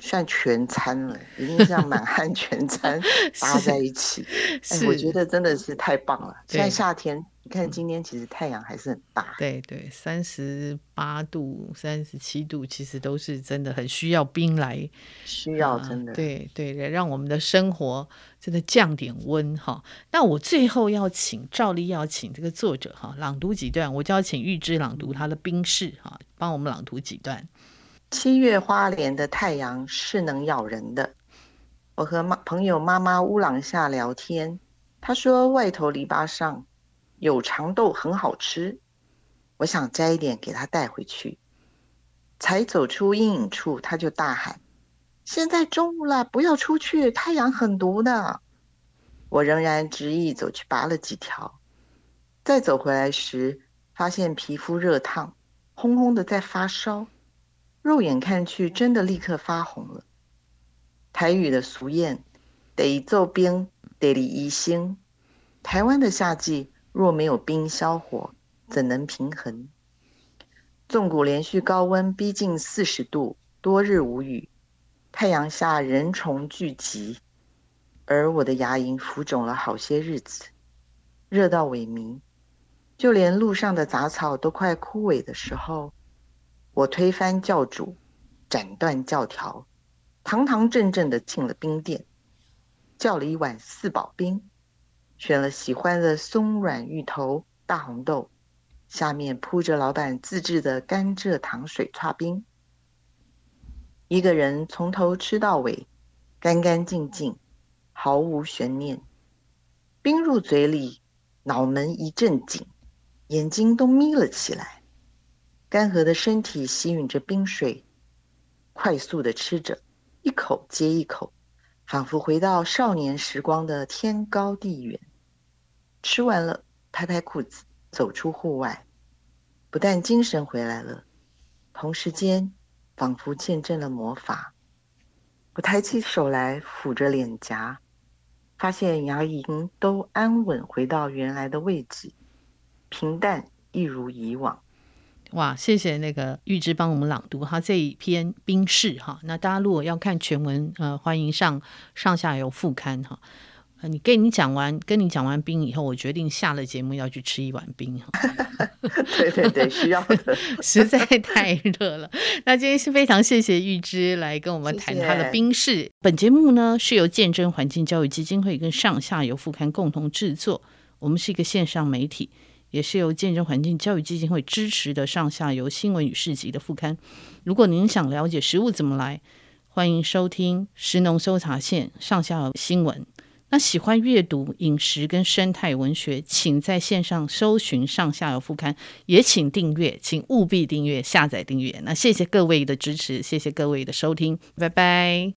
算全餐了，已经像满 汉全餐搭在一起。哎，我觉得真的是太棒了。现在夏天，你看今天其实太阳还是很大。对对，三十八度、三十七度，其实都是真的很需要冰来，需要真的。呃、对对，让我们的生活真的降点温哈。那我最后要请照例要请这个作者哈朗读几段，我就要请玉芝朗读他的冰室哈，帮我们朗读几段。七月花莲的太阳是能咬人的。我和妈朋友妈妈乌朗夏聊天，她说外头篱笆上有长豆很好吃，我想摘一点给他带回去。才走出阴影处，他就大喊：“现在中午了，不要出去，太阳很毒的。”我仍然执意走去拔了几条。再走回来时，发现皮肤热烫，烘烘的在发烧。肉眼看去，真的立刻发红了。台语的俗谚：“得做冰，得离宜兴。”台湾的夏季若没有冰消火，怎能平衡？纵谷连续高温逼近四十度，多日无雨，太阳下人虫聚集，而我的牙龈浮肿了好些日子，热到萎靡，就连路上的杂草都快枯萎的时候，我推翻教主，斩断教条，堂堂正正的进了冰店，叫了一碗四宝冰，选了喜欢的松软芋头、大红豆。下面铺着老板自制的甘蔗糖水剉冰，一个人从头吃到尾，干干净净，毫无悬念。冰入嘴里，脑门一阵紧，眼睛都眯了起来。干涸的身体吸吮着冰水，快速的吃着，一口接一口，仿佛回到少年时光的天高地远。吃完了，拍拍裤子。走出户外，不但精神回来了，同时间仿佛见证了魔法。我抬起手来抚着脸颊，发现牙龈都安稳回到原来的位置，平淡一如以往。哇，谢谢那个玉芝帮我们朗读哈这一篇冰室哈。那大家如果要看全文，呃，欢迎上上下游副刊哈。你跟你讲完，跟你讲完冰以后，我决定下了节目要去吃一碗冰哈。对 对对，需要的，实在太热了。那今天是非常谢谢玉芝来跟我们谈他的冰室。谢谢。本节目呢是由见证环境教育基金会跟上下游副刊共同制作，我们是一个线上媒体，也是由见证环境教育基金会支持的上下游新闻与市集的副刊。如果您想了解食物怎么来，欢迎收听食农搜查线上下游新闻。那喜欢阅读饮食跟生态文学，请在线上搜寻上下游副刊，也请订阅，请务必订阅、下载订阅。那谢谢各位的支持，谢谢各位的收听，拜拜。